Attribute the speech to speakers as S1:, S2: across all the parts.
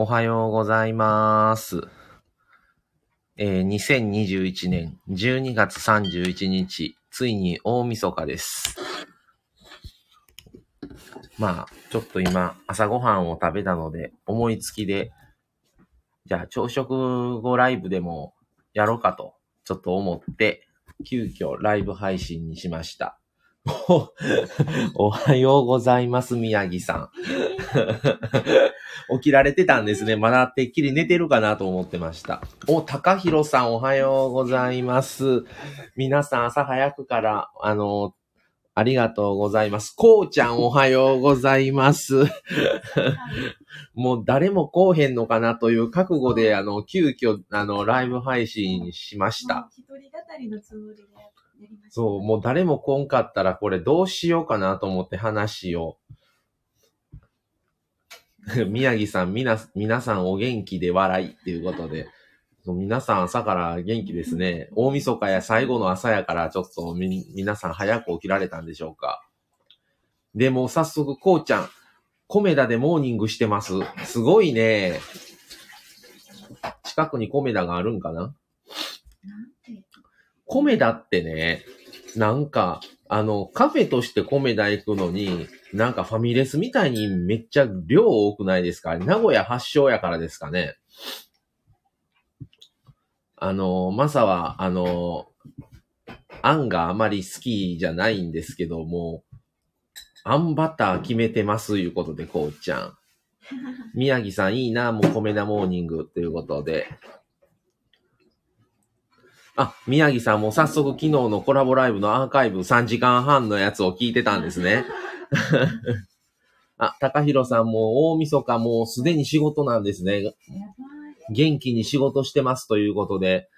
S1: おはようございます。えー2021年12月31日、ついに大晦日です。まあ、ちょっと今、朝ごはんを食べたので、思いつきで、じゃあ朝食後ライブでもやろうかと、ちょっと思って、急遽ライブ配信にしました。おおはようございます、宮城さん。起きられてたんですね。まだてっきり寝てるかなと思ってました。お、高弘さんおはようございます。皆さん朝早くから、あの、ありがとうございます。こうちゃんおはようございます。もう誰も来おへんのかなという覚悟で、あの、急遽、あの、ライブ配信しました。
S2: 一人語りのつもりでやりました。
S1: そう、もう誰も来んかったら、これどうしようかなと思って話を。宮城さん、みな、皆さんお元気で笑いっていうことで。皆さん朝から元気ですね。大晦日や最後の朝やからちょっとみ、皆さん早く起きられたんでしょうか。でも早速、こうちゃん、コメダでモーニングしてます。すごいね。近くにコメダがあるんかな？コメダってね、なんか、あの、カフェとしてコメダ行くのに、なんかファミレスみたいにめっちゃ量多くないですか？名古屋発祥やからですかね。あの、マサは、あの、あんがあまり好きじゃないんですけども、あんバター決めてますいうことで、こうちゃん。宮城さんいいな、もうコメダモーニングということで。あ、宮城さんも早速昨日のコラボライブのアーカイブ3時間半のやつを聞いてたんですね。あ、高弘さんも大晦日もうすでに仕事なんですね。元気に仕事してますということで、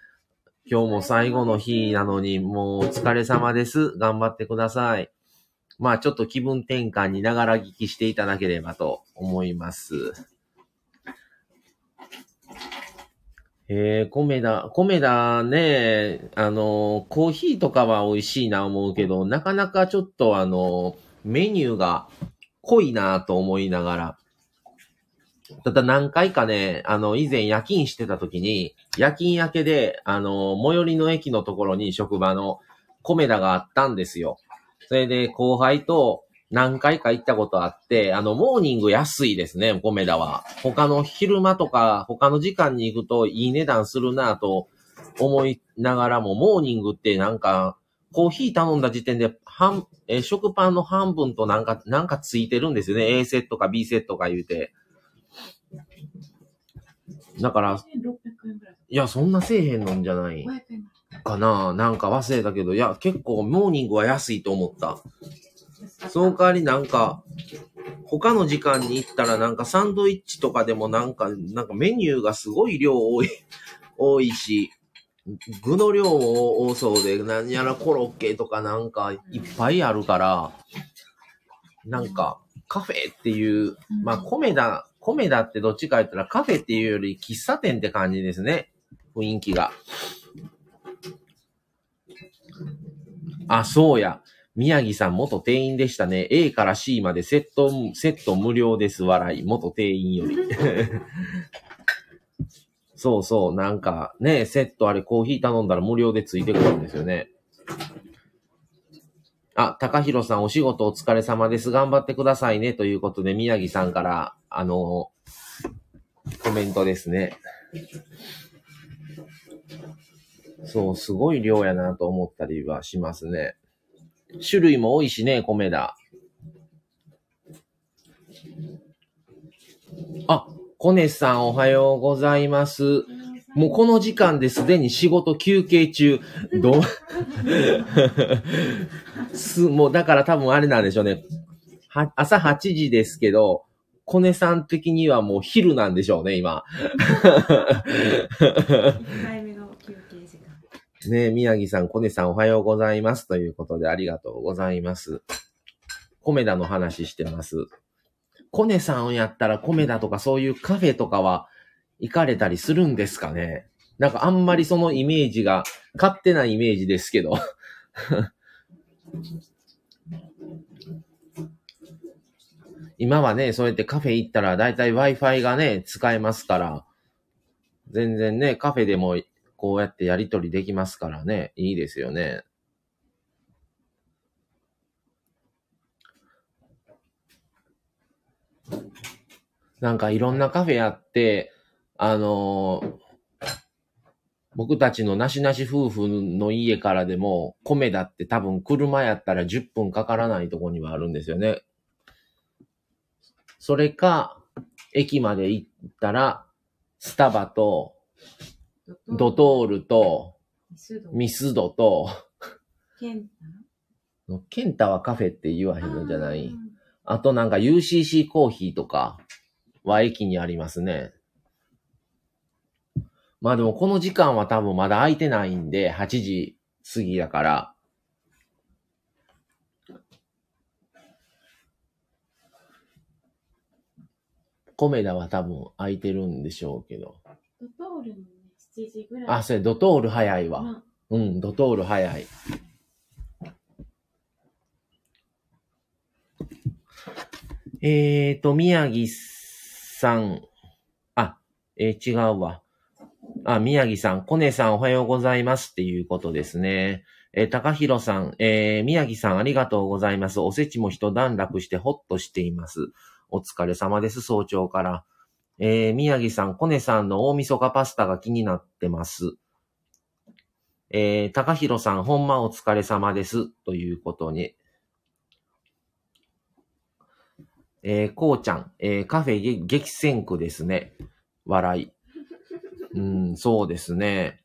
S1: 今日も最後の日なのにもうお疲れ様です。頑張ってください。まあちょっと気分転換にながら聞きしていただければと思います。えー、コメダ、コメダね、あの、コーヒーとかは美味しいな思うけど、なかなかちょっとあの、メニューが濃いなと思いながら、ただ何回かね、あの、以前夜勤してた時に、夜勤明けで、あの、最寄りの駅のところに職場のコメダがあったんですよ。それで後輩と何回か行ったことあって、あの、モーニング安いですね、コメダは。他の昼間とか、他の時間に行くといい値段するなと思いながらも、モーニングってなんか、コーヒー頼んだ時点で、半、えー食パンの半分となんか、なんかついてるんですよね。A セットか B セットか言うて。だから、
S2: 1600円ぐらい。
S1: いや、そんなせえへんのんじゃない
S2: 500円
S1: かななんか忘れたけど、いや、結構モーニングは安いと思った。その代わりなんか、他の時間に行ったらなんかサンドイッチとかでもなんか、なんかメニューがすごい量多い、多いし、具の量も多そうで、何やらコロッケとかなんかいっぱいあるから、なんかカフェっていう、まあコメダ、コメダってどっちか言ったらカフェっていうより喫茶店って感じですね。雰囲気が。あ、そうや。宮城さん元店員でしたね。A から C までセット、セット無料です。笑い。元店員より。そうそう。なんかね、セットあれコーヒー頼んだら無料でついてくるんですよね。あ、高弘さんお仕事お疲れ様です。頑張ってくださいね。ということで、宮城さんから、あの、コメントですね。そう、すごい量やなと思ったりはしますね。種類も多いしね、米だ。あ、コネさんおはようございます。もうこの時間ですでに仕事休憩中。どう？す、もうだから多分あれなんでしょうね。は、朝8時ですけど、コネさん的にはもう昼なんでしょうね、今。ね、宮城さん、コネさんおはようございます。ということでありがとうございます。コメダの話してます。コネさんやったらコメダとかそういうカフェとかは行かれたりするんですかねなんかあんまりそのイメージが、勝手なイメージですけど。今はね、そうやってカフェ行ったら、だいたい Wi-Fi がね、使えますから、全然ね、カフェでもこうやってやりとりできますからね、いいですよね。なんかいろんなカフェあって、あのー僕たちのなしなし夫婦の家からでも、米だって多分車やったら10分かからないとこにはあるんですよね。それか、駅まで行ったら、スタバと、ドトールと、
S2: ミスド。
S1: と、
S2: ケン
S1: ケンタはカフェって言わへ
S2: タ
S1: んのじゃない
S2: あ
S1: となんか UCC コーヒーとかは駅にありますね。まあでもこの時間は多分まだ空いてないんで、8時過ぎだから。コメダは多分空いてるんでしょうけど。
S2: ドトールもね、7時ぐらい。
S1: あ、それドトール早いわ。
S2: ま
S1: うん、ドトール早い。えーと、宮城さん。あ、えー違うわ。あ、宮城さん、コネさんおはようございますっていうことですね。えー高弘さん、えー宮城さんありがとうございます。おせちも一段落してほっとしています。お疲れ様です、早朝から。えー宮城さん、コネさんの大晦日パスタが気になってます。えー、高弘さん、ほんまお疲れ様です。ということに。えー、こうちゃん、えー、カフェ激戦区ですね。笑い。うん、そうですね。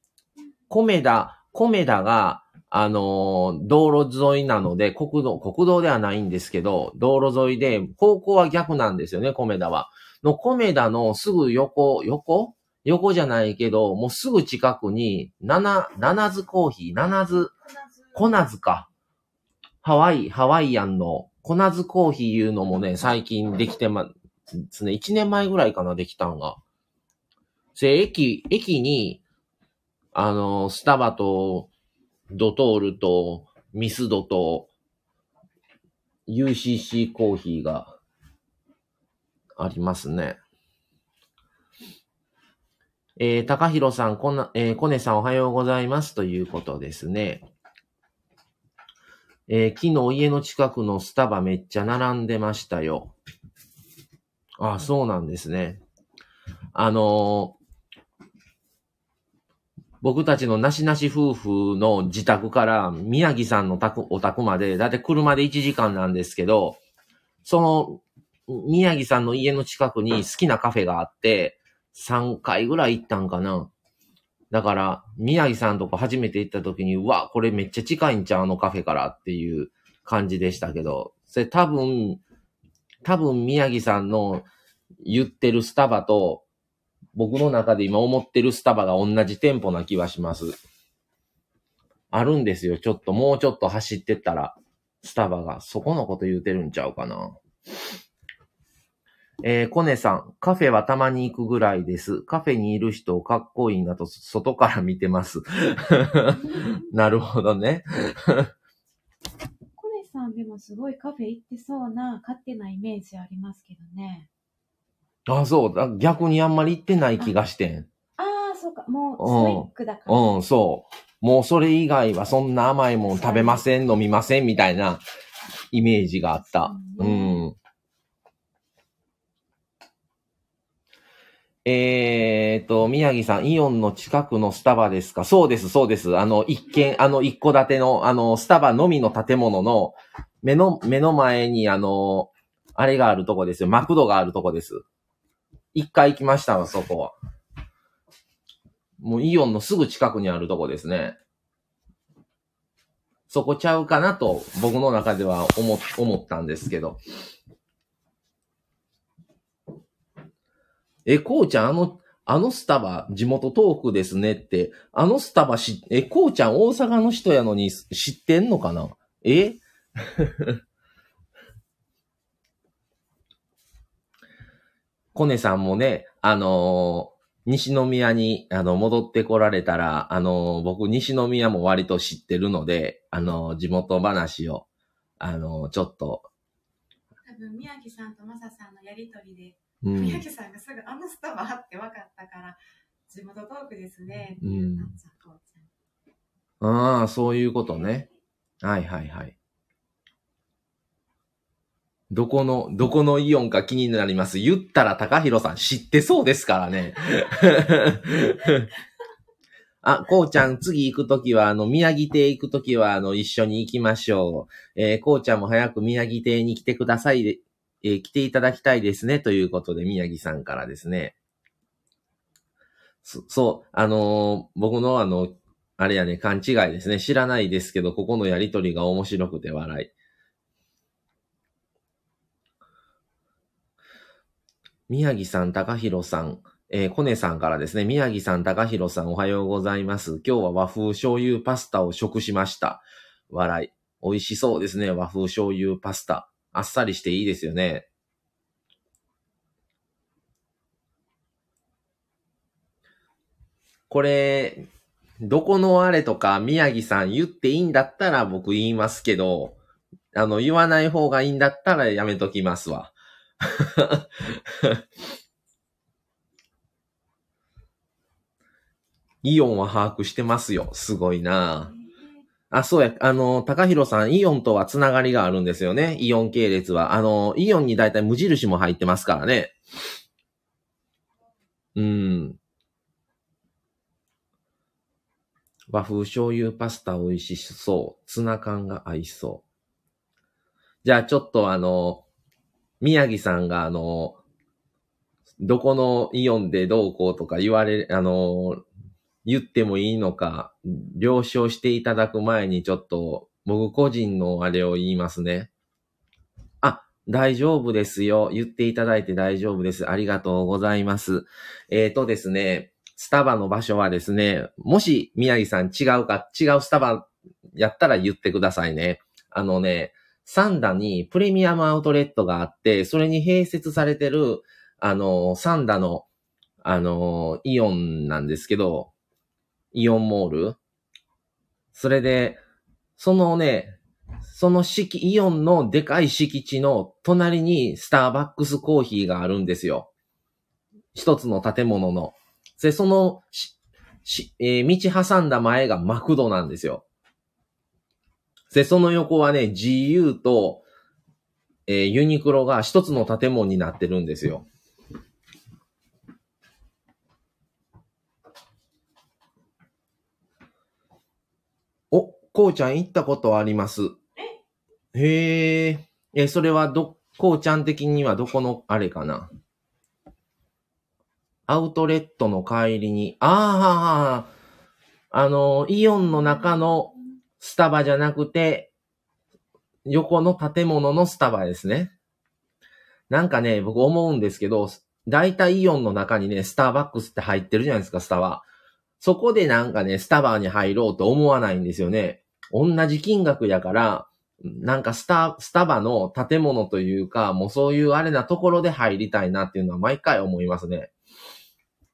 S1: コメダ、コメダが、あのー道路沿いなので、国道、国道ではないんですけど、道路沿いで、方向は逆なんですよね、コメダは。の、コメダのすぐ横、横？横じゃないけど、もうすぐ近くに、なな、ななずコーヒー、ななず、コナズか。ハワイ、ハワイアンのコナズコーヒーいうのもね、最近できてまですね。1年前ぐらいかな、できたんが。せ、駅、駅に、あの、スタバと、ドトールと、ミスドと、UCC コーヒーがありますね。えー、高弘さん、こんな、えー、コネさんおはようございますということですね。えー昨日家の近くのスタバめっちゃ並んでましたよ。あ、そうなんですね。あのー僕たちのなしなし夫婦の自宅から宮城さんの宅お宅まで、だいたい車で1時間なんですけど、その宮城さんの家の近くに好きなカフェがあって、3回ぐらい行ったんかな。だから、宮城さんとこ初めて行った時に、うわ、これめっちゃ近いんちゃうあのカフェからっていう感じでしたけど、それ多分、多分宮城さんの言ってるスタバと、僕の中で今思ってるスタバが同じ店舗な気はします。あるんですよ。ちょっと、もうちょっと走ってったら、スタバが、そこのこと言うてるんちゃうかな。えー、コネさん、カフェはたまに行くぐらいです。カフェにいる人かっこいいなと、外から見てます。なるほどね。
S2: コネさんでもすごいカフェ行ってそうな勝手なイメージありますけどね。
S1: あ、そうだ。逆にあんまり行ってない気がしてん。
S2: ああ、そうか。もうストイックだから。
S1: うん、そう。もうそれ以外はそんな甘いもん食べません、飲みません、みたいなイメージがあった。
S2: う
S1: うんえーと、宮城さん、イオンの近くのスタバですか？そうです、そうです。あの、一軒、あの、一戸建ての、あの、スタバのみの建物の、目の、目の前に、あの、あれがあるとこですよ。マクドがあるとこです。一回行きましたわ、そこは。もうイオンのすぐ近くにあるとこですね。そこちゃうかなと僕の中では思、思ったんですけど。え、こうちゃん、あの、あのスタバ、地元トークですねって、あのスタバし、え、こうちゃん大阪の人やのに知ってんのかな？え？コネさんもね、あのー西宮に、あの、戻ってこられたら、あのー僕、西宮も割と知ってるので、あのー地元話を、あのちょっと、多
S2: 分宮城さんとマサさんのやりとりで、
S1: うん。
S2: 宮城さんがすぐあのスタバって分かったから、地元トークですね。
S1: うんああ、そういうことね。はいはいはい。どこの、どこのイオンか気になります。言ったら高弘さん知ってそうですからね。あ、こうちゃん、次行くときは、あの、宮城亭行くときは、あの、一緒に行きましょう。えーこうちゃんも早く宮城亭に来てくださいで、えー来ていただきたいですね。ということで、宮城さんからですね。そそう、あのー僕のあの、あれやね、勘違いですね。知らないですけど、ここのやりとりが面白くて笑い。宮城さん、高弘さん、えー、コネさんからですね、宮城さん、高弘さん、おはようございます。今日は和風醤油パスタを食しました。笑い。美味しそうですね、和風醤油パスタ。あっさりしていいですよね。これ、どこのあれとか宮城さん言っていいんだったら僕言いますけど、あの、言わない方がいいんだったらやめときますわ。イオンは把握してますよ。すごいなあ、そうや、あの、高弘さん、イオンとはつながりがあるんですよね。イオン系列は。あの、イオンにだいたい無印も入ってますからね。うん。和風醤油パスタ美味しそう。ツナ缶が合いそう。じゃあちょっとあの、宮城さんがあの、どこのイオンでどうこうとか言われ、あの、言ってもいいのか、了承していただく前にちょっと、僕個人のあれを言いますね。あ、大丈夫ですよ。言っていただいて大丈夫です。ありがとうございます。えーとですね、スタバの場所はですね、もし宮城さん違うか、違うスタバやったら言ってくださいね。あのね、サンダにプレミアムアウトレットがあって、それに併設されてる、あの、サンダの、あの、イオンなんですけど、イオンモール？それで、そのね、その敷、イオンのでかい敷地の隣にスターバックスコーヒーがあるんですよ。一つの建物の。で、そのし、えー道挟んだ前がマクドなんですよ。で、その横はね、GU と、えーユニクロが一つの建物になってるんですよ。お、こうちゃん行ったことあります。へえ。え、それはど、こうちゃん的にはどこの、あれかな？アウトレットの帰りに、ああ、あの、イオンの中のスタバじゃなくて、横の建物のスタバですね。なんかね、僕思うんですけど、だいたいイオンの中にね、スターバックスって入ってるじゃないですか、スタバ。そこでなんかね、スタバに入ろうと思わないんですよね。同じ金額やから、なんかスタ、スタバの建物というか、もうそういうあれなところで入りたいなっていうのは毎回思いますね。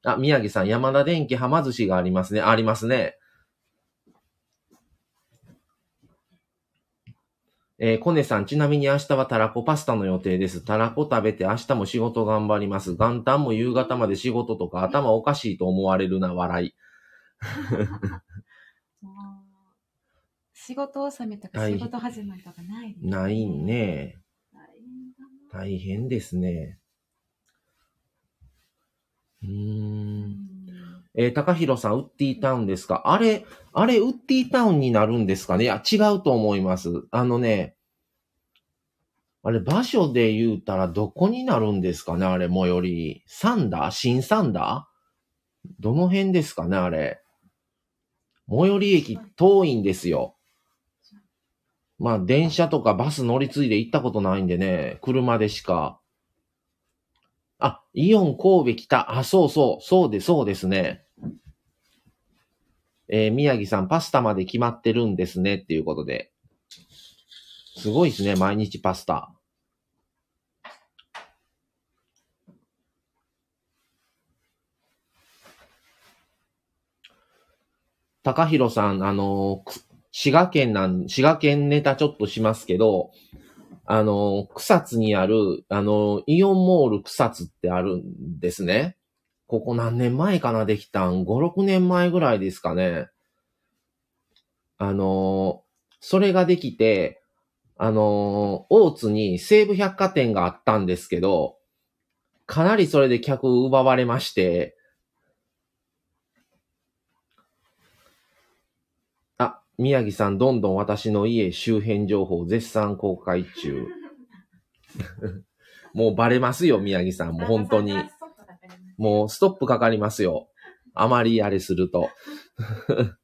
S1: あ、宮城さん、山田電機はま寿司がありますね。ありますね。えー、コネさん、ちなみに明日はたらこパスタの予定です。たらこ食べて明日も仕事頑張ります。元旦も夕方まで仕事とか頭おかしいと思われるな、笑い。
S2: 仕事納めとか
S1: はい
S2: 仕事始まりとかないです
S1: ないね。
S2: 大変
S1: ですね。うー。
S2: うんん
S1: えー、高弘さん、ウッディタウンですか？あれ、あれ、ウッディタウンになるんですかね？いや、違うと思います。あのね、あれ、場所で言うたらどこになるんですかね？あれ、最寄り。サンダー？新サンダー？どの辺ですかねあれ？最寄り駅遠いんですよ。まあ、電車とかバス乗り継いで行ったことないんでね、車でしか。あ、イオン神戸来た。あ、そうそう、そうで、そうですね。えー宮城さん、パスタまで決まってるんですね、っていうことで。すごいですね、毎日パスタ。高弘さん、あのー滋賀県なん、滋賀県ネタちょっとしますけど、あの、草津にある、あの、イオンモール草津ってあるんですね。ここ何年前かなできたん ?5、6年前ぐらいですかね。あの、それができて、あの、大津に西武百貨店があったんですけど、かなりそれで客奪われまして、あ、宮城さん、どんどん私の家周辺情報絶賛公開中。もうバレますよ、宮城さん。もう本当に。もうストップかかりますよ。あまりあれすると。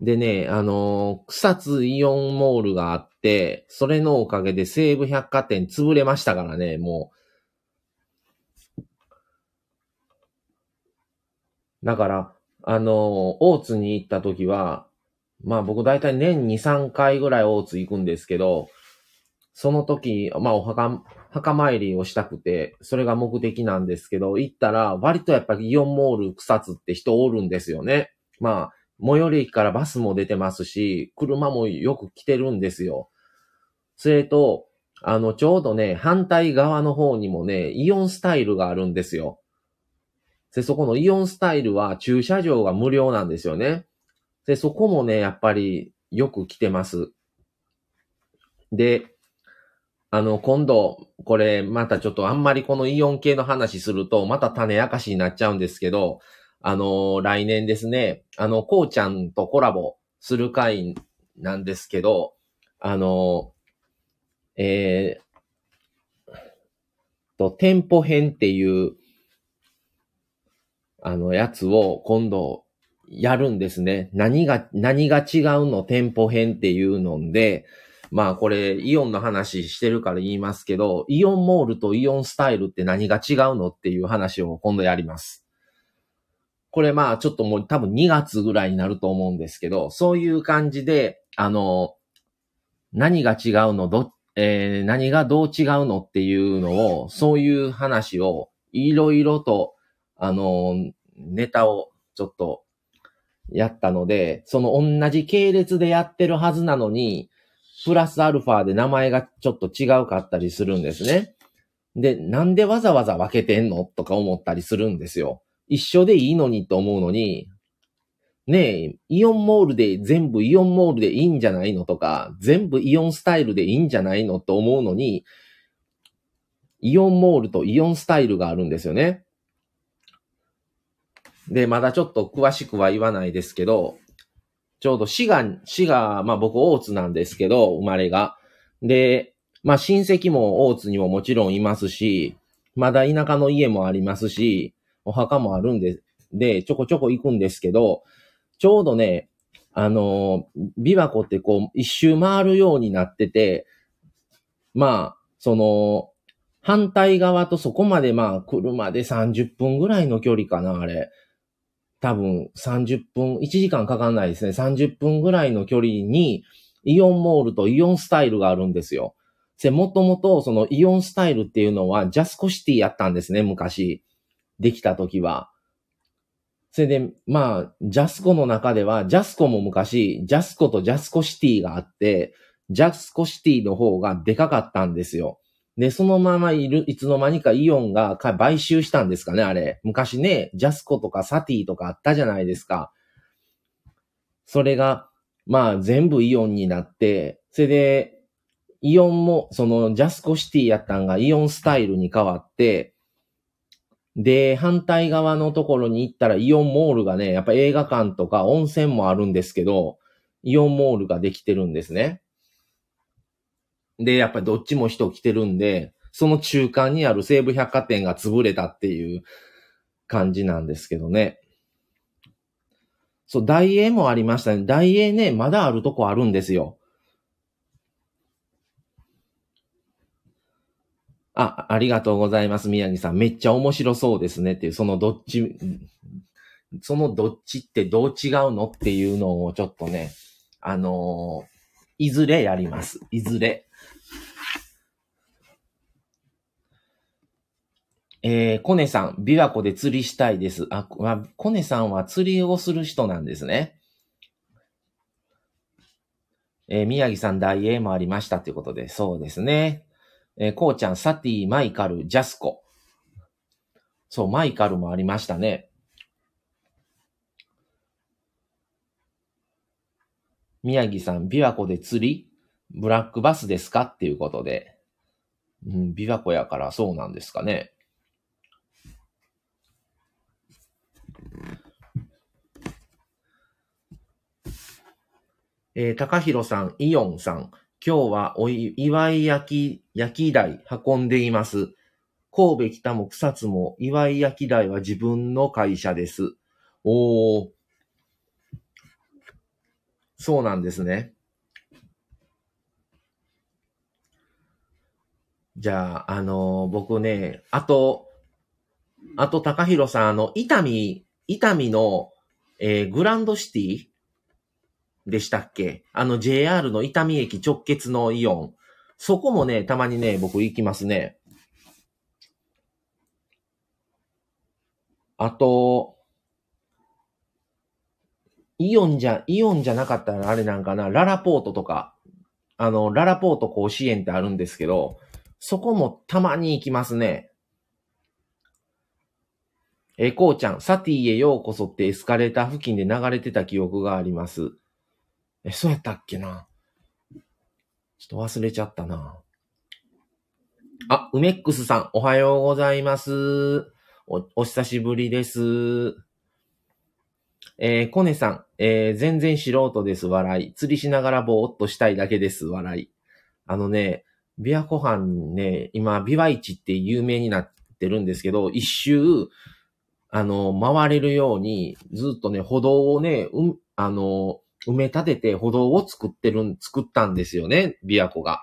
S1: でね、あのー、草津イオンモールがあって、それのおかげで西武百貨店潰れましたからね、もう。だから、あの、大津に行った時は、まあ僕大体年2、3回ぐらい大津行くんですけど、その時、まあお墓、墓参りをしたくて、それが目的なんですけど、行ったら割とやっぱりイオンモール草津って人おるんですよね。まあ、最寄り駅からバスも出てますし、車もよく来てるんですよ。それと、あの、ちょうどね、反対側の方にもね、イオンスタイルがあるんですよ。で、そこのイオンスタイルは駐車場が無料なんですよね。で、そこもね、やっぱりよく来てます。で、あの、今度、これ、またちょっとあんまりこのイオン系の話すると、また種明かしになっちゃうんですけど、あの、来年ですね、あの、こうちゃんとコラボする回なんですけど、あの、えー、と、店舗編っていう、あの、やつを今度やるんですね。何が、何が違うの？店舗編っていうので、まあこれ、イオンの話してるから言いますけど、イオンモールとイオンスタイルって何が違うのっていう話を今度やります。これまあちょっともう多分2月ぐらいになると思うんですけど、そういう感じで、あの、何が違うの、ど、えー、何がどう違うの？っていうのを、そういう話をいろいろと、あの、ネタをちょっとやったので、その同じ系列でやってるはずなのに、プラスアルファで名前がちょっと違うかったりするんですね。で、なんでわざわざ分けてんのとか思ったりするんですよ。一緒でいいのにと思うのに、ねえ、イオンモールで全部イオンモールでいいんじゃないのとか、全部イオンスタイルでいいんじゃないのと思うのに、イオンモールとイオンスタイルがあるんですよね。で、まだちょっと詳しくは言わないですけど、ちょうど滋賀、滋賀、まあ僕大津なんですけど、生まれが。で、まあ親戚も大津にももちろんいますし、まだ田舎の家もありますし、お墓もあるんで、で、ちょこちょこ行くんですけど、ちょうどね、あの、琵琶湖ってこう、一周回るようになってて、まあ、その、反対側とそこまでまあ、車で30分ぐらいの距離かな、あれ。多分30分、1時間かかんないですね。30分ぐらいの距離に、イオンモールとイオンスタイルがあるんですよ。で、もともとそのイオンスタイルっていうのはジャスコシティやったんですね、昔。できた時は。それで、まあ、ジャスコの中では、ジャスコも昔、ジャスコとジャスコシティがあって、ジャスコシティの方がでかかったんですよ。で、そのままいる、いつの間にかイオンが買収したんですかね、あれ。昔ね、ジャスコとかサティとかあったじゃないですか。それが、まあ、全部イオンになって、それで、イオンも、その、ジャスコシティやったんがイオンスタイルに変わって、で、反対側のところに行ったらイオンモールがね、やっぱ映画館とか温泉もあるんですけど、イオンモールができてるんですね。で、やっぱりどっちも人来てるんで、その中間にある西武百貨店が潰れたっていう感じなんですけどね。そう、大英もありましたね。大英ね、まだあるとこあるんですよ。あ、ありがとうございます、宮城さん。めっちゃ面白そうですねっていう、そのどっち、そのどっちってどう違うのっていうのをちょっとね、あのー、いずれやります。いずれ。えー、コネさん、琵琶湖で釣りしたいです。あ、コネさんは釣りをする人なんですね。えー宮城さん大英もありましたということで、そうですね。えーこうちゃん、サティ、マイカル、ジャスコ。そう、マイカルもありましたね。宮城さん、琵琶湖で釣り？ブラックバスですか？っていうことで。うん、琵琶湖やからそうなんですかね。えー、高弘さん、イオンさん、今日はおい、祝い焼き、焼き台運んでいます。神戸北も草津も祝い焼き台は自分の会社です。おー。そうなんですね。じゃあ、あのー僕ね、あと、あと、高弘さん、あの、伊丹、伊丹の、えーグランドシティでしたっけ？あの JR の伊丹駅直結のイオン。そこもね、たまにね、僕行きますね。あと、イオンじゃ、イオンじゃなかったらあれなんかな、ララポートとか、あの、ララポート甲子園ってあるんですけど、そこもたまに行きますね。えこうちゃん、サティへようこそってエスカレーター付近で流れてた記憶があります。え、そうやったっけなちょっと忘れちゃったな。あ、梅ックスさん、おはようございます。お、お久しぶりです。えー、コネさん、えー、全然素人です、笑い。釣りしながらぼーっとしたいだけです、笑い。あのね、琵琶湖畔ね、今、琵琶市って有名になってるんですけど、一周、あの、回れるように、ずっとね、歩道をね、うん、あの、埋め立てて歩道を作ってるん、作ったんですよね、琵琶湖が。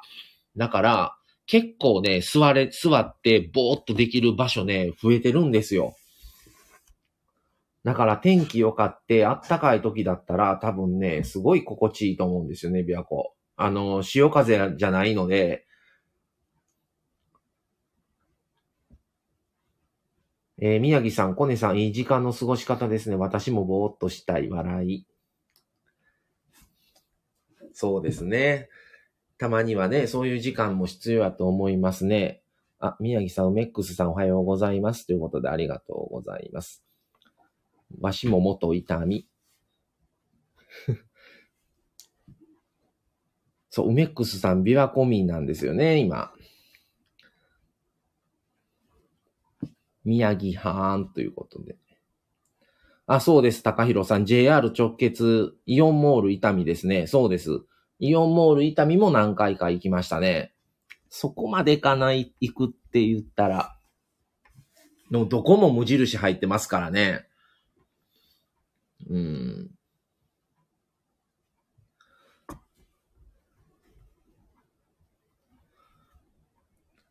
S1: だから、結構ね、座れ、座ってぼーっとできる場所ね、増えてるんですよ。だから天気良かって、あったかい時だったら、多分ね、すごい心地いいと思うんですよね、琵琶湖。あの、潮風じゃないので、えー宮城さん、コネさん、いい時間の過ごし方ですね。私もぼーっとしたい、笑い。そうですね。たまにはね、そういう時間も必要だと思いますね。あ、宮城さん、メックスさんおはようございます。ということでありがとうございます。わしも元痛み。そう、メックスさん、琵琶湖民なんですよね、今。宮城はーんということで。あ、そうです、高弘さん。JR 直結、イオンモール伊丹ですね。そうです。イオンモール伊丹も何回か行きましたね。そこまで行かない、行くって言ったら、のどこも無印入ってますからね。うん。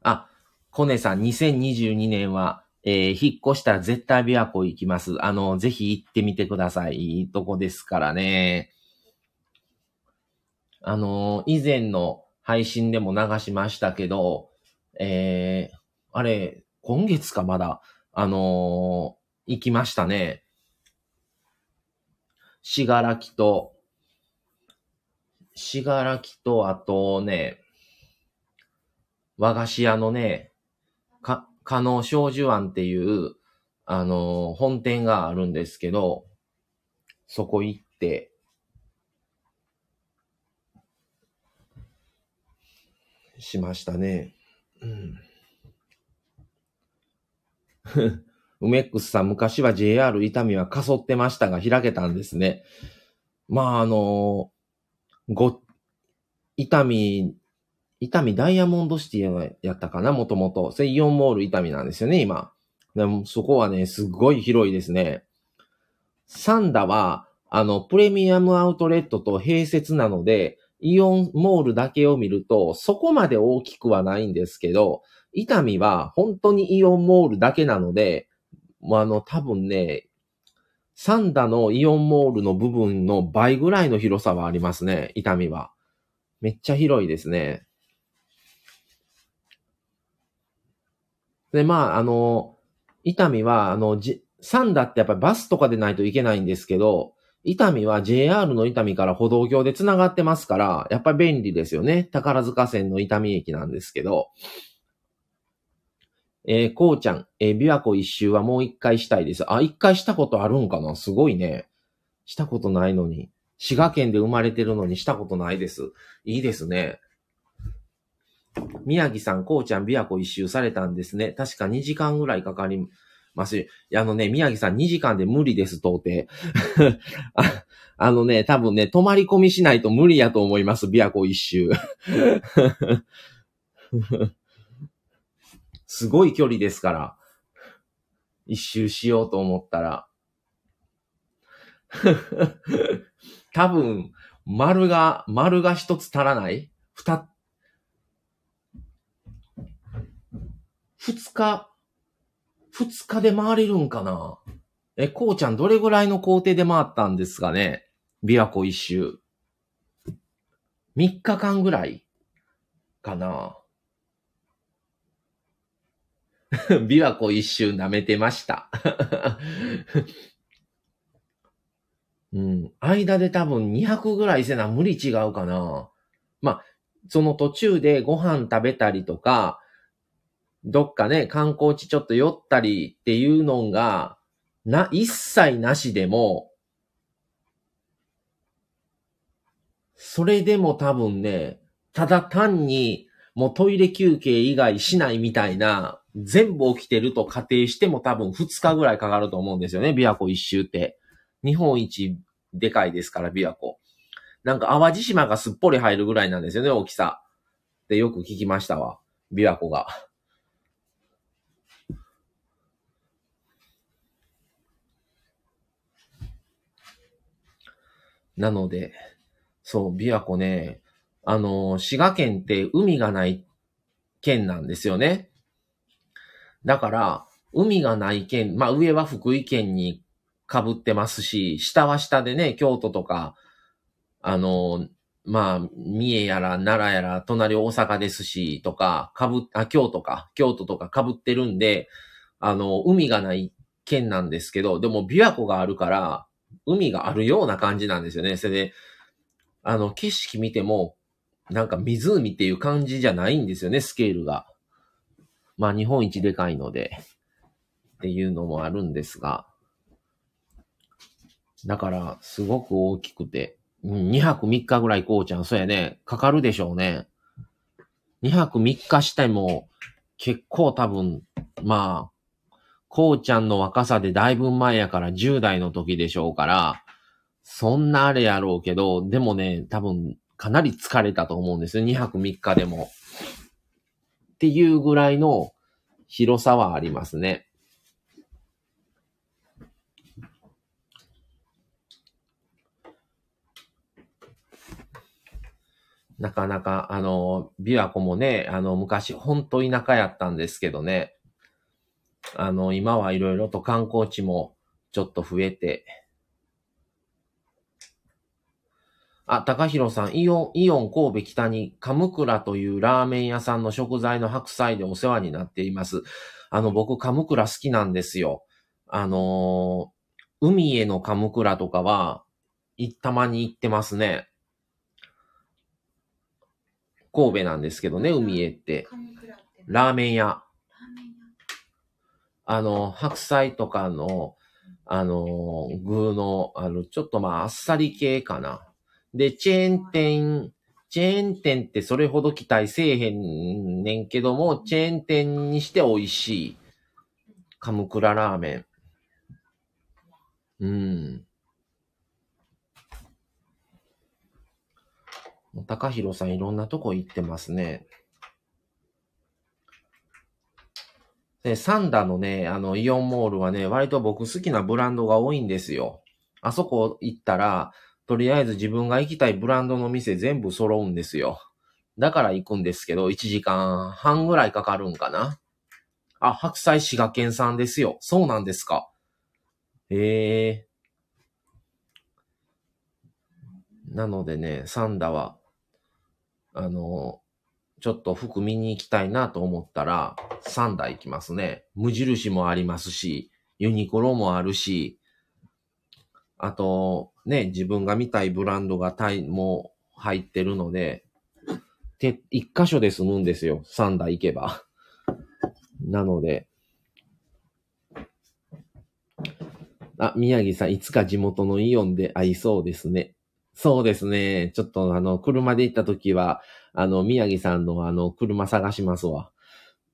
S1: あ、コネさん、2022年は、えー引っ越したら絶対琵琶湖行きます。あの、ぜひ行ってみてください。いいとこですからね。あの、以前の配信でも流しましたけど、えー、あれ、今月かまだ、あのー行きましたね。しがらきと、しがらきと、あとね、和菓子屋のね、か、加納少女庵っていう、あの本店があるんですけど、そこ行って、しましたね。うん。梅ックスさん、昔は JR 伊丹はかそってましたが、開けたんですね。まあ、あの、ご、伊丹、伊丹ダイヤモンドシティやったかな、もともと。それイオンモール伊丹なんですよね、今。でもそこはね、すっごい広いですね。サンダは、あの、プレミアムアウトレットと併設なので、イオンモールだけを見ると、そこまで大きくはないんですけど、伊丹は本当にイオンモールだけなので、もうあの、多分ね、サンダのイオンモールの部分の倍ぐらいの広さはありますね、伊丹は。めっちゃ広いですね。で、まあ、あの、伊丹は、あの、じ、サンダってやっぱりバスとかでないといけないんですけど、伊丹は JR の伊丹から歩道橋で繋がってますから、やっぱり便利ですよね。宝塚線の伊丹駅なんですけど。えー、こうちゃん、えー、琵琶湖一周はもう一回したいです。あ、一回したことあるんかな？すごいね。したことないのに。滋賀県で生まれてるのにしたことないです。いいですね。宮城さん、こうちゃん、琵琶湖一周されたんですね。確か2時間ぐらいかかります。いやあのね、宮城さん2時間で無理です、到底。ああのね、多分ね、泊まり込みしないと無理やと思います、琵琶湖一周。すごい距離ですから。一周しようと思ったら。多分、丸が、丸が一つ足らない？二、二日、二日で回れるんかな？え、こうちゃんどれぐらいの工程で回ったんですかね？琵琶湖一周。三日間ぐらい？かな？琵琶湖一周舐めてました。うん。間で多分200ぐらいせな無理違うかな。まあ、その途中でご飯食べたりとか、どっかね、観光地ちょっと寄ったりっていうのが、な、一切なしでも、それでも多分ね、ただ単に、もうトイレ休憩以外しないみたいな、全部起きてると仮定しても多分2日ぐらいかかると思うんですよね、琵琶湖一周って。日本一でかいですから、琵琶湖。なんか淡路島がすっぽり入るぐらいなんですよね、大きさ。ってよく聞きましたわ、琵琶湖が。なので、そう、琵琶湖ね、あの、滋賀県って海がない県なんですよね。だから、海がない県、まあ上は福井県に被ってますし、下は下でね、京都とか、あの、まあ、三重やら奈良やら、隣大阪ですし、とか、かぶ、あ、京都か、京都とか被ってるんで、あの、海がない県なんですけど、でも琵琶湖があるから、海があるような感じなんですよね。それで、あの、景色見ても、なんか湖っていう感じじゃないんですよね、スケールが。まあ、日本一でかいので、っていうのもあるんですが。だから、すごく大きくて、うん2泊3日ぐらいこうちゃん、そうやね、かかるでしょうね。2泊3日しても、結構多分、まあ、こうちゃんの若さでだいぶ前やから10代の時でしょうから、そんなあれやろうけど、でもね、多分かなり疲れたと思うんですよ。2泊3日でも。っていうぐらいの広さはありますね。なかなか、あの、琵琶湖もね、あの、昔、ほんと田舎やったんですけどね。あの、今はいろいろと観光地もちょっと増えて。あ、高弘さん、イオン、イオン神戸北に、カムクラというラーメン屋さんの食材の白菜でお世話になっています。あの、僕、カムクラ好きなんですよ。あのー海へのカムクラとかは、いたまに行ってますね。神戸なんですけどね、海へって。ラーメン屋。あの、白菜とかの、あの、具の、あの、ちょっとまあ、あっさり系かな。で、チェーン店、チェーン店ってそれほど期待せえへんねんけども、チェーン店にして美味しい。カムクララーメン。うん。高弘さんいろんなとこ行ってますね。で、サンダのね、あの、イオンモールはね、割と僕好きなブランドが多いんですよ。あそこ行ったら、とりあえず自分が行きたいブランドの店全部揃うんですよ。だから行くんですけど、1時間半ぐらいかかるんかな。あ、白菜滋賀県産ですよ。そうなんですか。へえ。なのでね、サンダは、あの、ちょっと服見に行きたいなと思ったら、サンダ行きますね。無印もありますし、ユニクロもあるし、あと、ね、自分が見たいブランドがタイも入ってるので、で、一箇所で済むんですよ。3台行けば。なので、あ、宮城さん、いつか地元のイオンで会いそうですね。そうですね。ちょっとあの、車で行った時は、あの、宮城さんのあの、車探しますわ。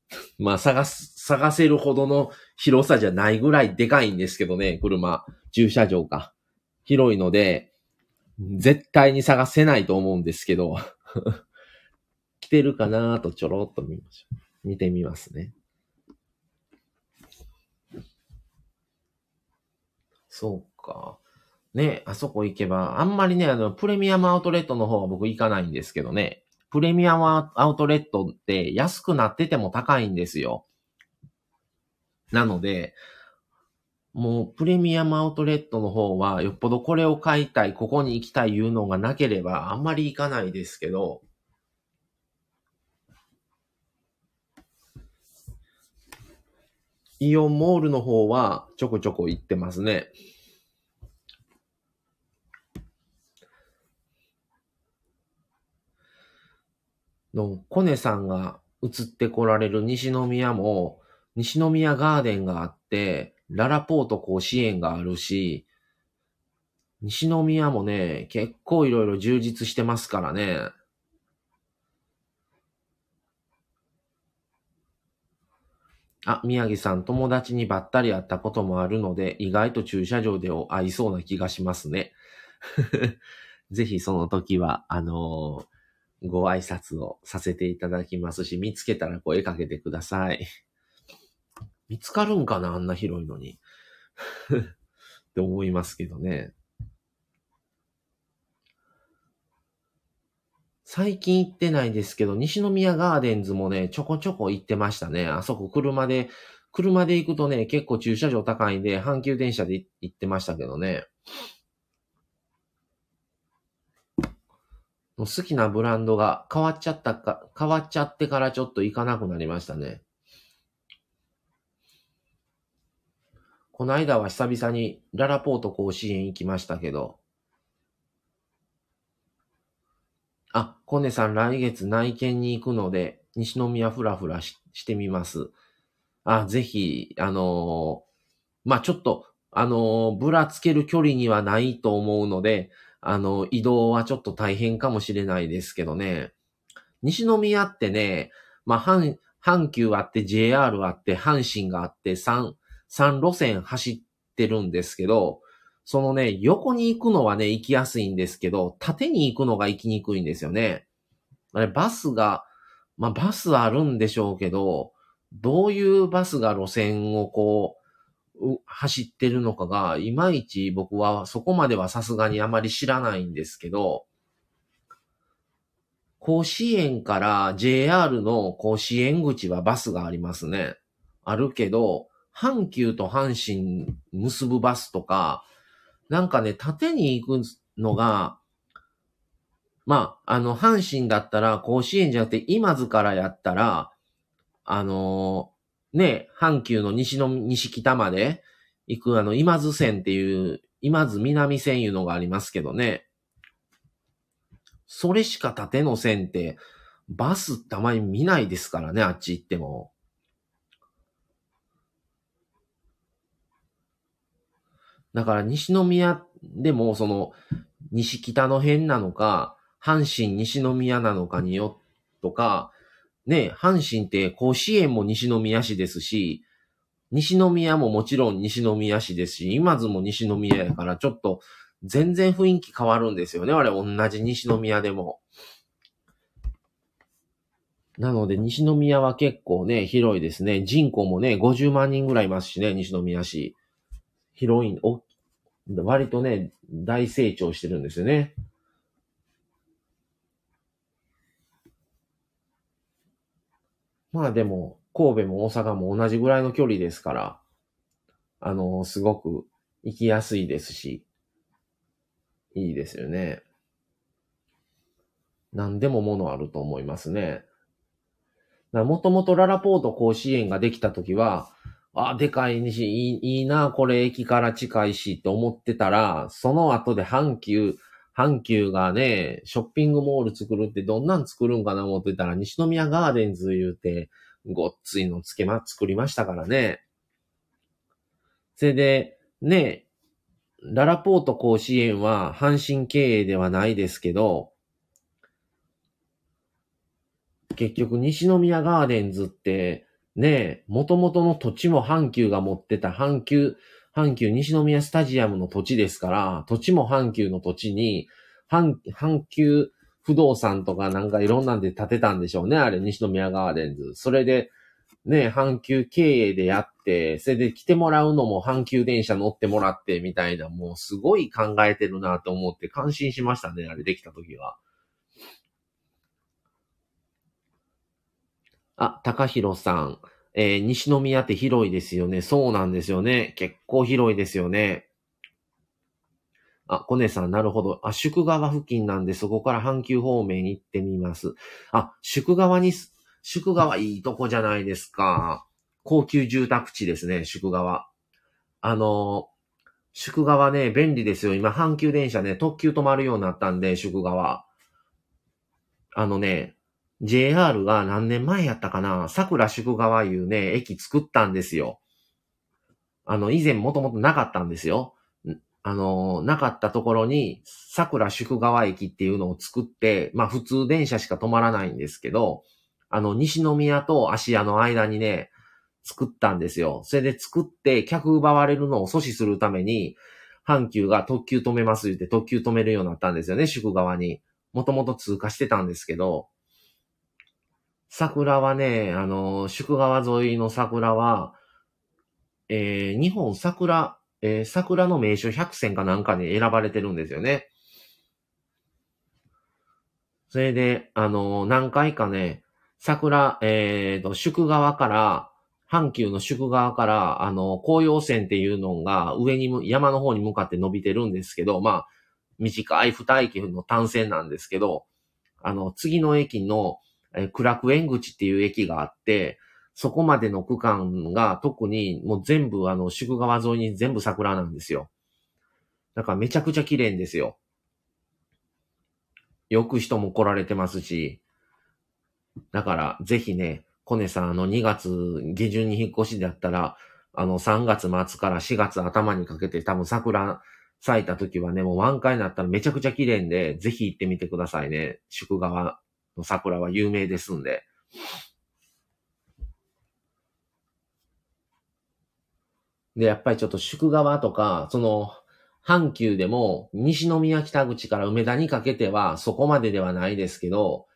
S1: まあ、探す、探せるほどの広さじゃないぐらいでかいんですけどね、車。駐車場か。広いので、絶対に探せないと思うんですけど、来てるかなとちょろっと見ましょう。見てみますね。そうか。ね、あそこ行けば、あんまりね、あの、プレミアムアウトレットの方は僕行かないんですけどね。プレミアムアウトレットって安くなってても高いんですよ。なので、もうプレミアムアウトレットの方はよっぽどこれを買いたい、ここに行きたいいうのがなければあんまり行かないですけど、イオンモールの方はちょこちょこ行ってますね。の、コネさんが移ってこられる西宮も、西宮ガーデンがあって、ララポート甲子園があるし、西宮もね、結構いろいろ充実してますからね。あ、宮城さん、友達にばったり会ったこともあるので、意外と駐車場で会いそうな気がしますね。ぜひその時は、あのーご挨拶をさせていただきますし、見つけたら声かけてください。見つかるんかなあんな広いのに。って思いますけどね。最近行ってないですけど、西宮ガーデンズもね、ちょこちょこ行ってましたね。あそこ車で、車で行くとね、結構駐車場高いんで、阪急電車で行ってましたけどね。好きなブランドが変わっちゃったか、変わっちゃってからちょっと行かなくなりましたね。この間は久々にララポート甲子園行きましたけど。あ、コネさん来月内見に行くので、西宮ふらふらしてみます。あ、ぜひ、あのー、まあ、ちょっと、あのー、ぶらつける距離にはないと思うので、あの、移動はちょっと大変かもしれないですけどね。西宮ってね、まあ、阪、阪急あって JR あって阪神があって3、3路線走ってるんですけど、そのね、横に行くのはね、行きやすいんですけど、縦に行くのが行きにくいんですよね。あれ、バスが、まあ、バスあるんでしょうけど、どういうバスが路線をこう、走ってるのかが、いまいち僕はそこまではさすがにあまり知らないんですけど、甲子園から JR の甲子園口はバスがありますね。あるけど、阪急と阪神結ぶバスとか、なんかね、縦に行くのが、まあ、あの、阪神だったら甲子園じゃなくて今津からやったら、あのね、阪急の西の、西北まで行くあの、今津線っていう、今津南線いうのがありますけどね。それしか縦の線って、バスってあまり見ないですからね、あっち行っても。だから西宮でもその西北の辺なのか、阪神西宮なのかによとか、ね、阪神って甲子園も西宮市ですし、西宮ももちろん西宮市ですし、今津も西宮やからちょっと全然雰囲気変わるんですよね。あれ同じ西宮でも。なので西宮は結構ね、広いですね。人口もね、50万人ぐらいいますしね、西宮市。広い、お、割とね、大成長してるんですよね。まあでも、神戸も大阪も同じぐらいの距離ですから、あの、すごく行きやすいですし、いいですよね。何でも物あると思いますね。もともとララポート甲子園ができた時は、あ、でかい西、いいいいな、これ駅から近いしって思ってたら、その後で阪急、阪急がね、ショッピングモール作るってどんなん作るんかな思ってたら、西宮ガーデンズ言うて、ごっついのつけま、作りましたからね。それで、ね、ララポート甲子園は阪神経営ではないですけど、結局西宮ガーデンズってね、元々の土地も阪急が持ってた阪急、阪急西宮スタジアムの土地ですから、土地も阪急の土地に、阪、阪急不動産とかなんかいろんなんで建てたんでしょうね、あれ、西宮ガーデンズ。それで、ね、阪急経営でやって、それで来てもらうのも阪急電車乗ってもらってみたいな、もうすごい考えてるなと思って感心しましたね、あれできた時は。あ、高弘さん。えー、西宮って広いですよね。そうなんですよね。結構広いですよね。あ、コネさん、なるほど。あ、宿川付近なんで、そこから阪急方面に行ってみます。あ、宿川に、宿川いいとこじゃないですか。高級住宅地ですね、宿川。あの、宿川ね、便利ですよ。今、阪急電車ね、特急止まるようになったんで、宿川。あのね、JR が何年前やったかな、桜宿川いうね、駅作ったんですよ。あの、以前もともとなかったんですよ。あの、なかったところに、桜宿川駅っていうのを作って、まあ普通電車しか止まらないんですけど、あの、西宮と芦屋の間にね、作ったんですよ。それで作って、客奪われるのを阻止するために、阪急が特急止めますって特急止めるようになったんですよね、宿川に。もともと通過してたんですけど、桜はね、あの、宿川沿いの桜は、えー、日本桜、えー、桜の名所100選かなんかに選ばれてるんですよね。それで、あの、何回かね、桜、えーと、宿川から、阪急の宿川から、あの、紅葉線っていうのが上に、山の方に向かって伸びてるんですけど、まあ、短い二駅の単線なんですけど、あの、次の駅の、えクラクエン口っていう駅があって、そこまでの区間が特にもう全部あの、宿川沿いに全部桜なんですよ。だからめちゃくちゃ綺麗んですよ。よく人も来られてますし。だから、ぜひね、コネさん、あの、2月下旬に引っ越しだったら、あの、3月末から4月頭にかけて多分桜咲いた時はね、もう満開になったらめちゃくちゃ綺麗んで、ぜひ行ってみてくださいね。宿川の桜は有名ですんで。で、やっぱりちょっと宿川とか、その、阪急でも、西宮北口から梅田にかけては、そこまでではないですけど、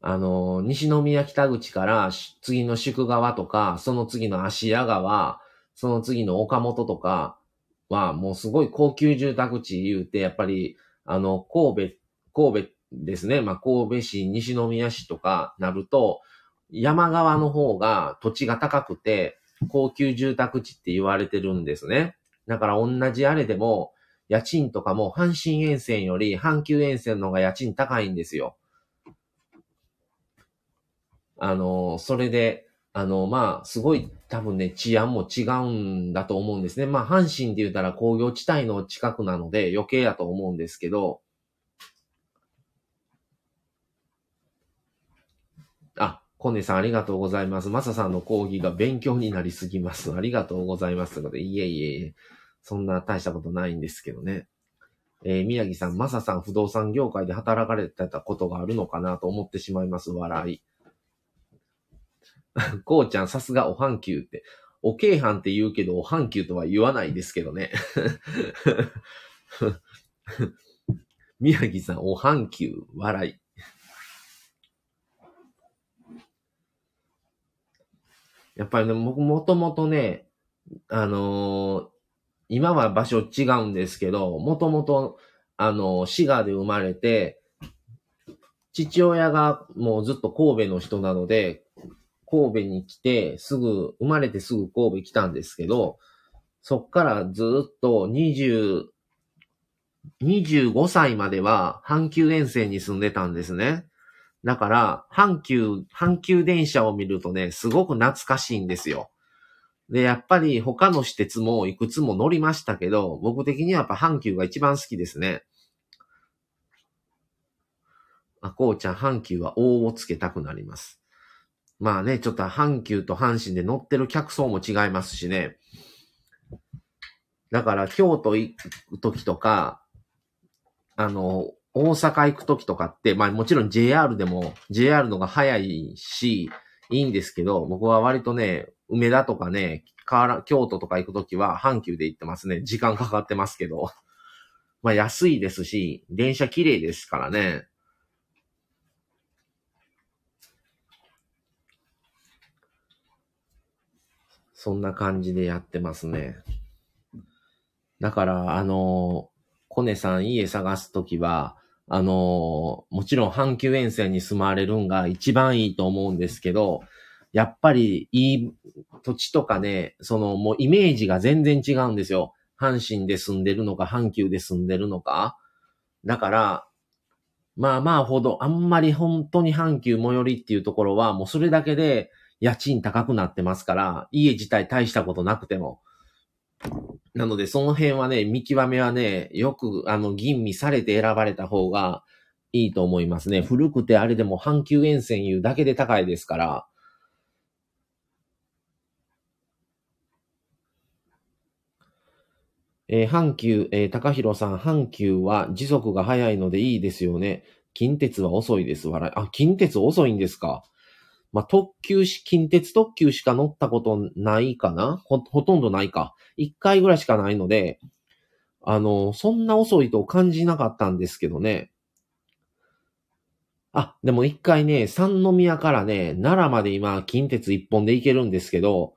S1: あの、西宮北口から次の宿川とか、その次の芦屋川、その次の岡本とかは、もうすごい高級住宅地言うて、やっぱりあの、神戸、神戸ですね。まあ、神戸市、西宮市とかなると、山側の方が土地が高くて、高級住宅地って言われてるんですね。だから同じあれでも、家賃とかも阪神沿線より阪急沿線の方が家賃高いんですよ。あの、それで、あの、まあ、すごい多分ね、治安も違うんだと思うんですね。まあ、阪神って言ったら工業地帯の近くなので余計やと思うんですけど、あ、コネさんありがとうございます。マサさんの講義が勉強になりすぎます。ありがとうございます。ということで、いえいえいえ、そんな大したことないんですけどね。えー、宮城さん、マサさん不動産業界で働かれてたことがあるのかなと思ってしまいます。笑い。こうちゃん、さすがおはんきゅうって。おけいはんって言うけど、おはんきゅうとは言わないですけどね。宮城さん、おはんきゅう、笑い。やっぱりね、僕もともとね、あのー、今は場所違うんですけど、もともと、あのー、滋賀で生まれて、父親がもうずっと神戸の人なので、神戸に来て、すぐ、生まれてすぐ神戸来たんですけど、そっからずっと20、25歳までは阪急沿線に住んでたんですね。だから、阪急、阪急電車を見るとね、すごく懐かしいんですよ。で、やっぱり他の私鉄もいくつも乗りましたけど、僕的にはやっぱ阪急が一番好きですね。あ、こうちゃん、阪急は王をつけたくなります。まあね、ちょっと阪急と阪神で乗ってる客層も違いますしね。だから、京都行くときとか、あの、大阪行くときとかって、まあもちろん JR でも JR のが早いし、いいんですけど、僕は割とね、梅田とかね、京都とか行くときは阪急で行ってますね。時間かかってますけど。まあ安いですし、電車綺麗ですからね。そんな感じでやってますね。だから、あの、コネさん家探すときは、あの、もちろん阪急沿線に住まわれるんが一番いいと思うんですけど、やっぱりいい土地とかね、そのもうイメージが全然違うんですよ。阪神で住んでるのか、阪急で住んでるのか。だから、まあまあほど、あんまり本当に阪急最寄りっていうところは、もうそれだけで家賃高くなってますから、家自体大したことなくても。なので、その辺はね、見極めはね、よく、あの、吟味されて選ばれた方がいいと思いますね。古くてあれでも阪急沿線いうだけで高いですから。えー阪急、えー高弘さん、阪急は時速が速いのでいいですよね。近鉄は遅いです。笑い。あ、近鉄遅いんですか。まあ、特急し、近鉄特急しか乗ったことないかな？ほ、ほとんどないか。一回ぐらいしかないので、あの、そんな遅いと感じなかったんですけどね。あ、でも一回ね、三宮からね、奈良まで今、近鉄一本で行けるんですけど、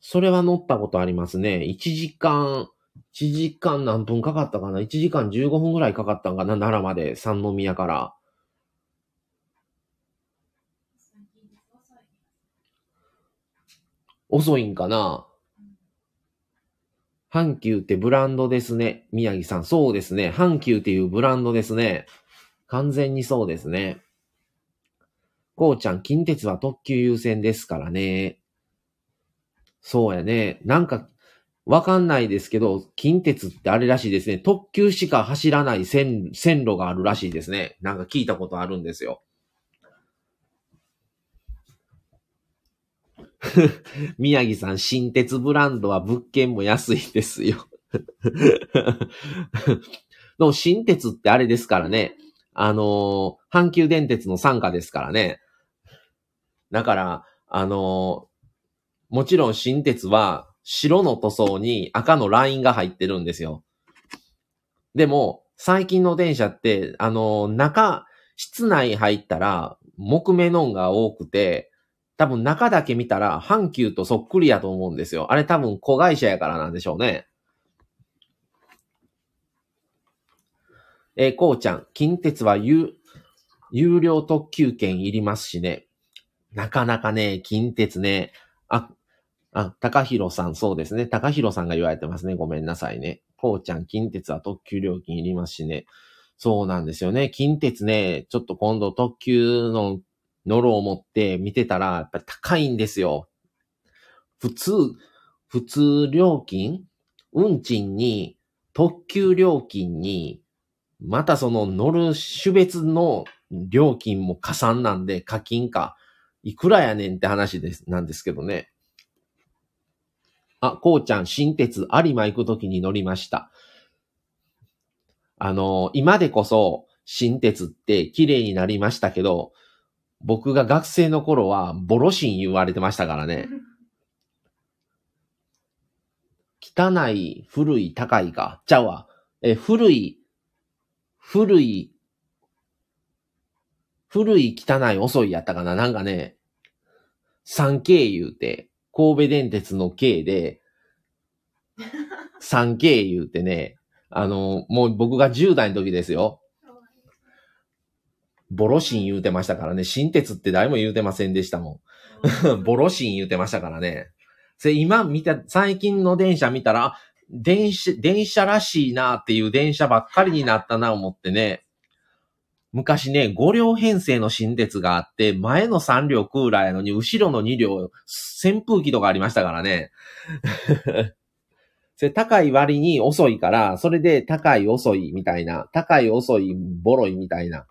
S1: それは乗ったことありますね。1時間、1時間何分かかったかな ?1 時間15分ぐらいかかったんかな？奈良まで、三宮から。遅いんかな？阪急ってブランドですね。宮城さん、そうですね。阪急っていうブランドですね。完全にそうですね。こうちゃん、近鉄は特急優先ですからね。そうやね。なんか、わかんないですけど、近鉄ってあれらしいですね。特急しか走らない線線路があるらしいですね。なんか聞いたことあるんですよ。宮城さん、新鉄ブランドは物件も安いですよ。でも新鉄ってあれですからね。あのー阪急電鉄の傘下ですからね。だから、あのーもちろん新鉄は白の塗装に赤のラインが入ってるんですよ。でも、最近の電車って、あのー中、室内入ったら木目のんが多くて、多分中だけ見たら阪急とそっくりやと思うんですよ。あれ多分子会社やからなんでしょうね。えーこうちゃん、近鉄は有、有料特急券いりますしね。なかなかね、近鉄ね、あ、あ、高弘さん、そうですね。高弘さんが言われてますね。ごめんなさいね。こうちゃん、近鉄は特急料金いりますしね。そうなんですよね。近鉄ね、ちょっと今度特急の乗ろう思って見てたら、やっぱり高いんですよ。普通、普通料金運賃に、特急料金に、またその乗る種別の料金も加算なんで、課金か。いくらやねんって話です、なんですけどね。あ、こうちゃん、新鉄有馬行くときに乗りました。あの、今でこそ、新鉄って綺麗になりましたけど、僕が学生の頃は、ボロシン言われてましたからね。汚い、古い、高いか。ちゃうわ。え、古い、古い、古い、汚い、遅いやったかな。なんかね、3K 言うて、神戸電鉄の K で、3K 言うてね、あの、もう僕が10代の時ですよ。ボロシン言うてましたからね。新鉄って誰も言うてませんでしたもん。ボロシン言うてましたからね。それ今見た、最近の電車見たら、あ電車、電車らしいなっていう電車ばっかりになったな思ってね。昔ね、5両編成の新鉄があって、前の3両クーラーやのに、後ろの2両扇風機とかありましたからね。それ高い割に遅いから、それで高い遅いみたいな、高い遅いボロいみたいな。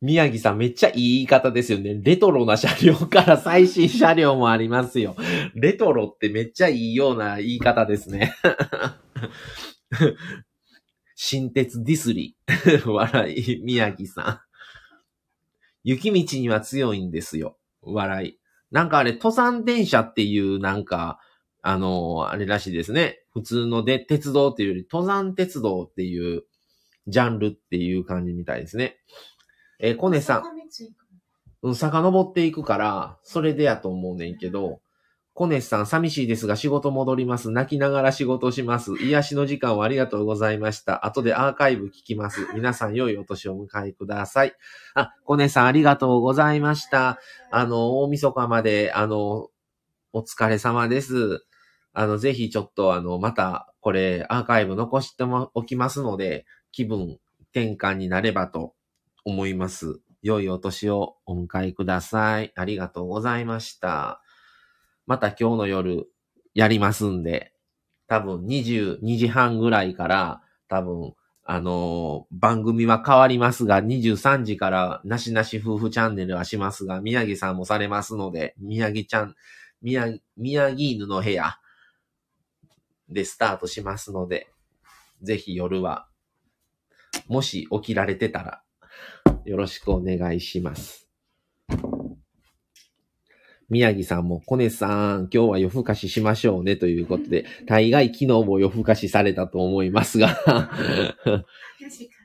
S1: 宮城さんめっちゃいい言い方ですよね。レトロな車両から最新車両もありますよ。レトロってめっちゃいいような言い方ですね。新鉄ディスリ。笑い、宮城さん。雪道には強いんですよ。笑い。なんかあれ、登山電車っていうなんか、あのあれらしいですね。普通ので、鉄道っていうより、登山鉄道っていうジャンルっていう感じみたいですね。えーコネさん、うん、遡っていくから、それでやと思うねんけど、コネスさん、寂しいですが仕事戻ります。泣きながら仕事します。癒しの時間をありがとうございました。後でアーカイブ聞きます。皆さん良いお年をお迎えください。あ、コネさんありがとうございました。あの、大晦日まで、あの、お疲れ様です。あの、ぜひちょっとあの、また、これ、アーカイブ残してもおきますので、気分転換になればと思います。良いお年をお迎えください。ありがとうございました。また今日の夜やりますんで、多分22時半ぐらいから、多分、あのー番組は変わりますが、23時からなしなし夫婦チャンネルはしますが、宮城さんもされますので、宮城ちゃん、宮、宮城犬の部屋でスタートしますので、ぜひ夜は、もし起きられてたら、よろしくお願いします。宮城さんも、コネさん、今日は夜更かししましょうねということで、大概昨日も夜更かしされたと思いますが、
S2: 4時か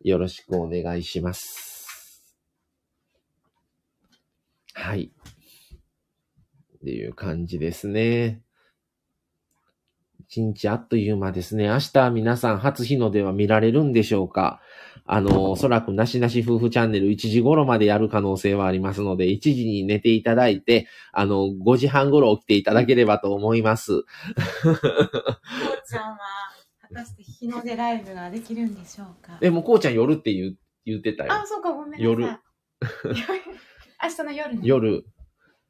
S1: よろしくお願いします。はい。っていう感じですね。一日あっという間ですね。明日皆さん初日の出は見られるんでしょうか？あの、おそらくなしなし夫婦チャンネル1時頃までやる可能性はありますので、1時に寝ていただいて、あの、5時半頃起きていただければと思います。
S2: こうちゃんは、果たして日の出ライブができるんでしょうか？
S1: でも、こうちゃん夜って言う言ってたよ。
S2: あ、そうか、ごめんなさい。
S1: 夜
S2: 明日の夜に。
S1: 夜。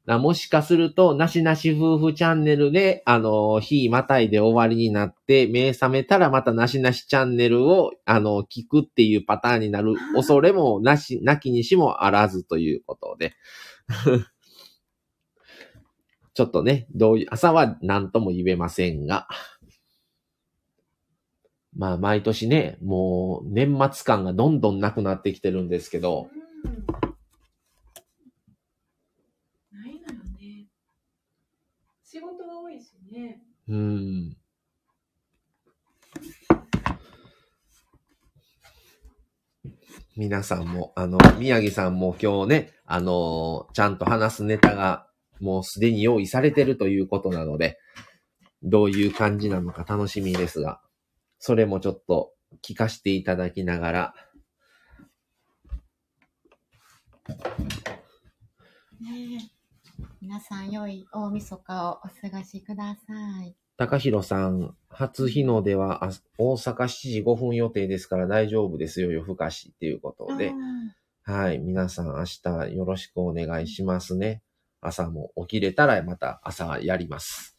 S1: なもしかすると、なしなし夫婦チャンネルで、あの、日またいで終わりになって、目覚めたらまたなしなしチャンネルを、あの、聞くっていうパターンになる恐れもなし、なきにしもあらずということで。ちょっとね、どういう、朝は何とも言えませんが。まあ、毎年ね、もう、年末感がどんどんなくなってきてるんですけど、
S2: うん。ないのよね。仕事が多いしね。
S1: うーん。皆さんも、あの、宮城さんも今日ね、あの、ちゃんと話すネタがもうすでに用意されてるということなので、どういう感じなのか楽しみですが、それもちょっと聞かせていただきながら、
S2: ねえ皆さん良い大晦日をお過ごしください。
S1: 高弘さん、初日の出はあ大阪7時5分予定ですから大丈夫ですよ、夜更かしっていうことで。はい。皆さん明日よろしくお願いしますね。朝も起きれたらまた朝やります。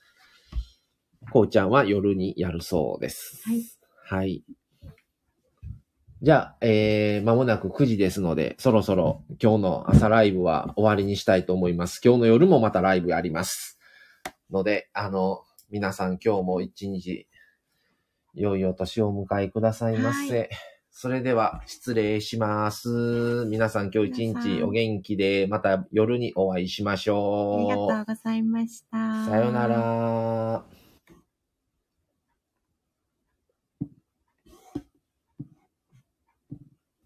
S1: こうちゃんは夜にやるそうです。
S2: はい。
S1: はい。じゃあ、えー、間もなく9時ですので、そろそろ今日の朝ライブは終わりにしたいと思います。今日の夜もまたライブやります。ので、あの、皆さん今日も一日、良いお年をお迎えくださいませ。
S2: は
S1: それでは、失礼します。皆さん今日一日お元気で、また夜にお会いしまし
S2: ありが
S1: ょう。
S2: とうございました。
S1: さよな。ら。